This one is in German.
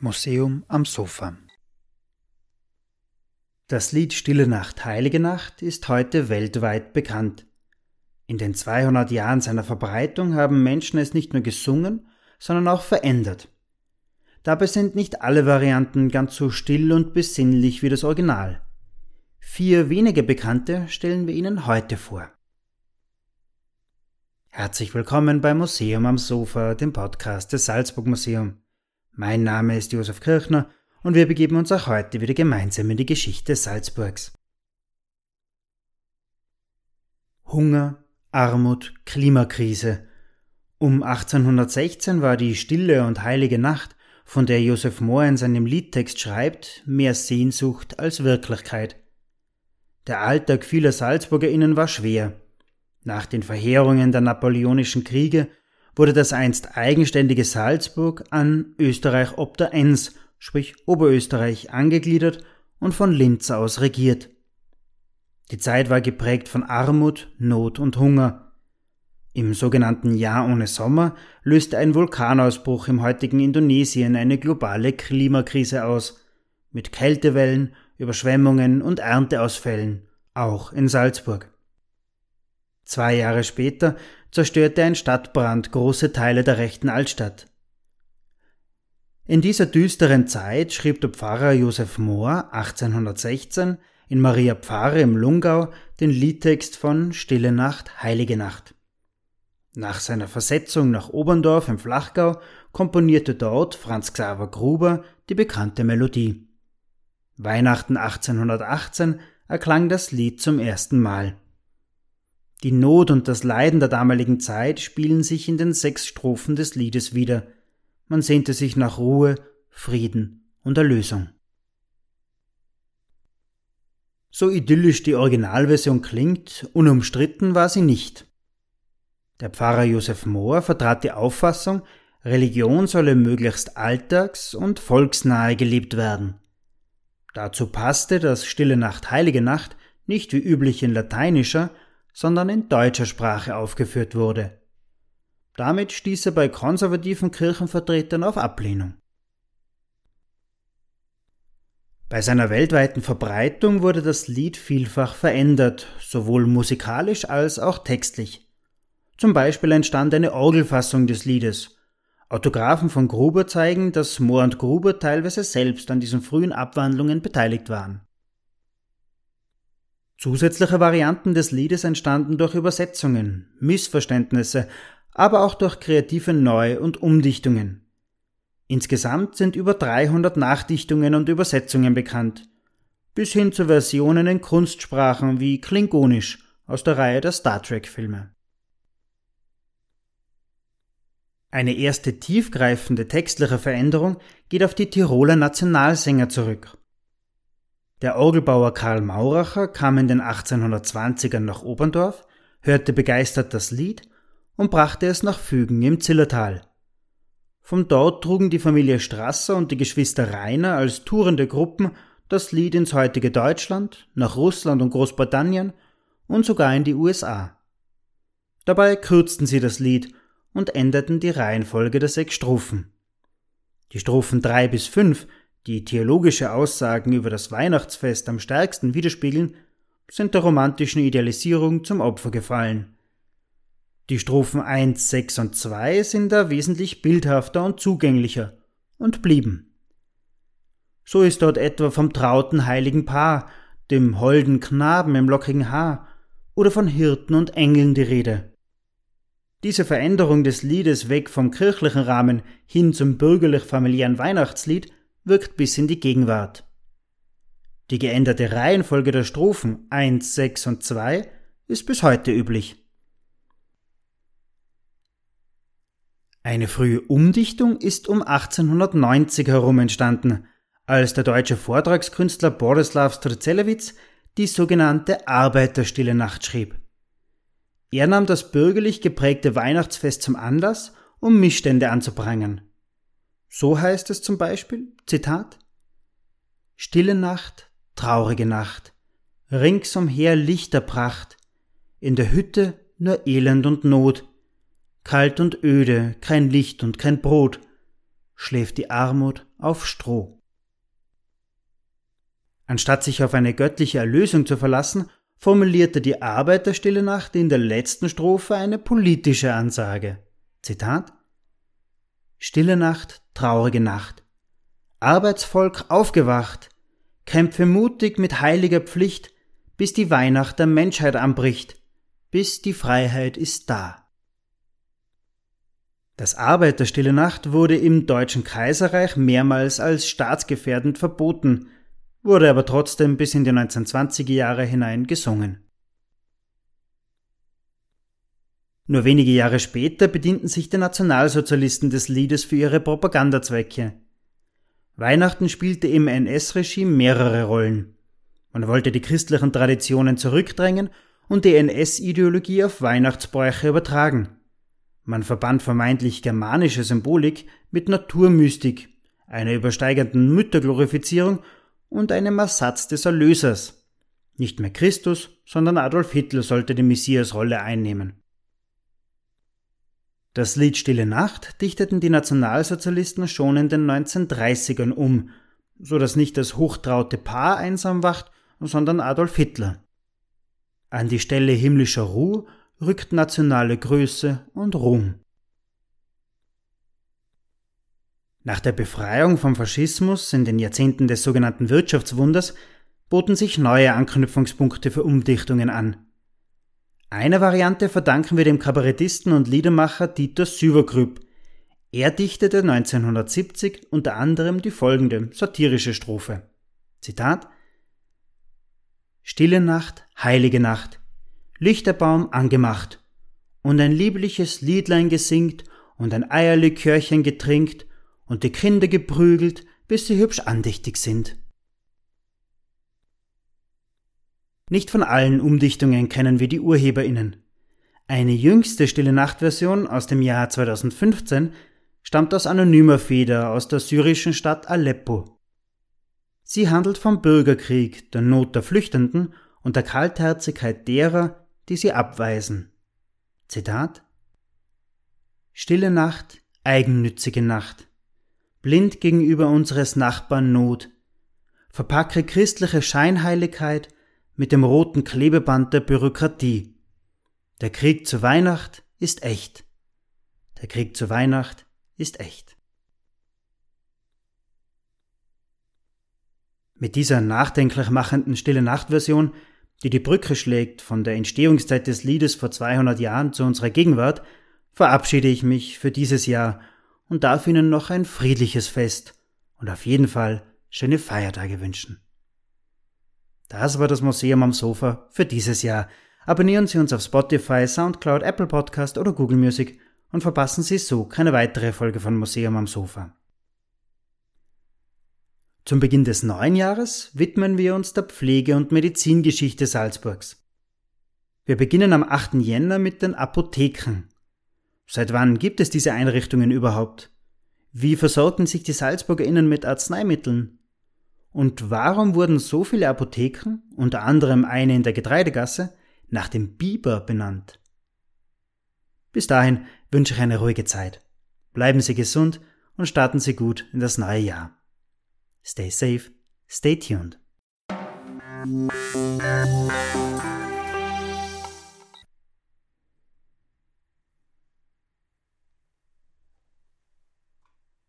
Museum am Sofa Das Lied Stille Nacht, Heilige Nacht ist heute weltweit bekannt. In den 200 Jahren seiner Verbreitung haben Menschen es nicht nur gesungen, sondern auch verändert. Dabei sind nicht alle Varianten ganz so still und besinnlich wie das Original. Vier wenige bekannte stellen wir Ihnen heute vor. Herzlich willkommen beim Museum am Sofa, dem Podcast des Salzburg Museum. Mein Name ist Josef Kirchner und wir begeben uns auch heute wieder gemeinsam in die Geschichte Salzburgs. Hunger, Armut, Klimakrise. Um 1816 war die stille und heilige Nacht von der Josef Mohr in seinem Liedtext schreibt, mehr Sehnsucht als Wirklichkeit. Der Alltag vieler SalzburgerInnen war schwer. Nach den Verheerungen der napoleonischen Kriege wurde das einst eigenständige Salzburg an Österreich ob der Enns, sprich Oberösterreich, angegliedert und von Linz aus regiert. Die Zeit war geprägt von Armut, Not und Hunger. Im sogenannten Jahr ohne Sommer löste ein Vulkanausbruch im heutigen Indonesien eine globale Klimakrise aus, mit Kältewellen, Überschwemmungen und Ernteausfällen, auch in Salzburg. Zwei Jahre später zerstörte ein Stadtbrand große Teile der rechten Altstadt. In dieser düsteren Zeit schrieb der Pfarrer Josef Mohr 1816 in Maria Pfarre im Lungau den Liedtext von Stille Nacht, Heilige Nacht. Nach seiner Versetzung nach Oberndorf im Flachgau komponierte dort Franz Xaver Gruber die bekannte Melodie. Weihnachten 1818 erklang das Lied zum ersten Mal. Die Not und das Leiden der damaligen Zeit spielen sich in den sechs Strophen des Liedes wieder. Man sehnte sich nach Ruhe, Frieden und Erlösung. So idyllisch die Originalversion klingt, unumstritten war sie nicht. Der Pfarrer Josef Mohr vertrat die Auffassung, Religion solle möglichst alltags- und volksnahe gelebt werden. Dazu passte, dass Stille Nacht, Heilige Nacht nicht wie üblich in lateinischer, sondern in deutscher Sprache aufgeführt wurde. Damit stieß er bei konservativen Kirchenvertretern auf Ablehnung. Bei seiner weltweiten Verbreitung wurde das Lied vielfach verändert, sowohl musikalisch als auch textlich. Zum Beispiel entstand eine Orgelfassung des Liedes. Autographen von Gruber zeigen, dass Mohr und Gruber teilweise selbst an diesen frühen Abwandlungen beteiligt waren. Zusätzliche Varianten des Liedes entstanden durch Übersetzungen, Missverständnisse, aber auch durch kreative Neu- und Umdichtungen. Insgesamt sind über 300 Nachdichtungen und Übersetzungen bekannt, bis hin zu Versionen in Kunstsprachen wie Klingonisch aus der Reihe der Star Trek-Filme. Eine erste tiefgreifende textliche Veränderung geht auf die Tiroler Nationalsänger zurück. Der Orgelbauer Karl Mauracher kam in den 1820ern nach Oberndorf, hörte begeistert das Lied und brachte es nach Fügen im Zillertal. Von dort trugen die Familie Strasser und die Geschwister Rainer als tourende Gruppen das Lied ins heutige Deutschland, nach Russland und Großbritannien und sogar in die USA. Dabei kürzten sie das Lied und änderten die Reihenfolge der sechs Strophen. Die Strophen drei bis fünf, die theologische Aussagen über das Weihnachtsfest am stärksten widerspiegeln, sind der romantischen Idealisierung zum Opfer gefallen. Die Strophen 1, 6 und 2 sind da wesentlich bildhafter und zugänglicher und blieben. So ist dort etwa vom trauten heiligen Paar, dem holden Knaben im lockigen Haar oder von Hirten und Engeln die Rede. Diese Veränderung des Liedes weg vom kirchlichen Rahmen hin zum bürgerlich-familiären Weihnachtslied wirkt bis in die Gegenwart. Die geänderte Reihenfolge der Strophen 1, 6 und 2 ist bis heute üblich. Eine frühe Umdichtung ist um 1890 herum entstanden, als der deutsche Vortragskünstler Borislav Strzelewitz die sogenannte Arbeiterstille Nacht schrieb. Er nahm das bürgerlich geprägte Weihnachtsfest zum Anlass, um Missstände anzuprangern. So heißt es zum Beispiel, Zitat, Stille Nacht, traurige Nacht, ringsumher Lichterpracht, in der Hütte nur Elend und Not, kalt und öde, kein Licht und kein Brot, schläft die Armut auf Stroh. Anstatt sich auf eine göttliche Erlösung zu verlassen, formulierte die Arbeiterstille Nacht in der letzten Strophe eine politische Ansage. Zitat Stille Nacht, traurige Nacht. Arbeitsvolk aufgewacht, kämpfe mutig mit heiliger Pflicht, bis die Weihnacht der Menschheit anbricht, bis die Freiheit ist da. Das Arbeiterstille Nacht wurde im Deutschen Kaiserreich mehrmals als staatsgefährdend verboten, wurde aber trotzdem bis in die 1920er Jahre hinein gesungen. Nur wenige Jahre später bedienten sich die Nationalsozialisten des Liedes für ihre Propagandazwecke. Weihnachten spielte im NS-Regime mehrere Rollen. Man wollte die christlichen Traditionen zurückdrängen und die NS-Ideologie auf Weihnachtsbräuche übertragen. Man verband vermeintlich germanische Symbolik mit Naturmystik, einer übersteigenden Mütterglorifizierung und einem Ersatz des Erlösers. Nicht mehr Christus, sondern Adolf Hitler sollte die Messiasrolle einnehmen. Das Lied Stille Nacht dichteten die Nationalsozialisten schon in den 1930ern um, so dass nicht das hochtraute Paar einsam wacht, sondern Adolf Hitler. An die Stelle himmlischer Ruhe rückt nationale Größe und Ruhm. Nach der Befreiung vom Faschismus in den Jahrzehnten des sogenannten Wirtschaftswunders boten sich neue Anknüpfungspunkte für Umdichtungen an. Eine Variante verdanken wir dem Kabarettisten und Liedermacher Dieter Süvergrüb. Er dichtete 1970 unter anderem die folgende satirische Strophe. Zitat Stille Nacht, heilige Nacht, Lichterbaum angemacht und ein liebliches Liedlein gesingt und ein Eierlikörchen getrinkt und die Kinder geprügelt, bis sie hübsch andächtig sind. Nicht von allen Umdichtungen kennen wir die UrheberInnen. Eine jüngste Stille Nacht Version aus dem Jahr 2015 stammt aus anonymer Feder aus der syrischen Stadt Aleppo. Sie handelt vom Bürgerkrieg, der Not der Flüchtenden und der Kaltherzigkeit derer, die sie abweisen. Zitat Stille Nacht, eigennützige Nacht, blind gegenüber unseres Nachbarn Not, verpacke christliche Scheinheiligkeit mit dem roten Klebeband der Bürokratie. Der Krieg zur Weihnacht ist echt. Der Krieg zur Weihnacht ist echt. Mit dieser nachdenklich machenden Stille Nacht Version die die Brücke schlägt von der Entstehungszeit des Liedes vor 200 Jahren zu unserer Gegenwart, verabschiede ich mich für dieses Jahr und darf Ihnen noch ein friedliches Fest und auf jeden Fall schöne Feiertage wünschen. Das war das Museum am Sofa für dieses Jahr. Abonnieren Sie uns auf Spotify, Soundcloud, Apple Podcast oder Google Music und verpassen Sie so keine weitere Folge von Museum am Sofa. Zum Beginn des neuen Jahres widmen wir uns der Pflege- und Medizingeschichte Salzburgs. Wir beginnen am 8. Jänner mit den Apotheken. Seit wann gibt es diese Einrichtungen überhaupt? Wie versorgen sich die SalzburgerInnen mit Arzneimitteln? Und warum wurden so viele Apotheken, unter anderem eine in der Getreidegasse, nach dem Biber benannt? Bis dahin wünsche ich eine ruhige Zeit. Bleiben Sie gesund und starten Sie gut in das neue Jahr. Stay safe, stay tuned.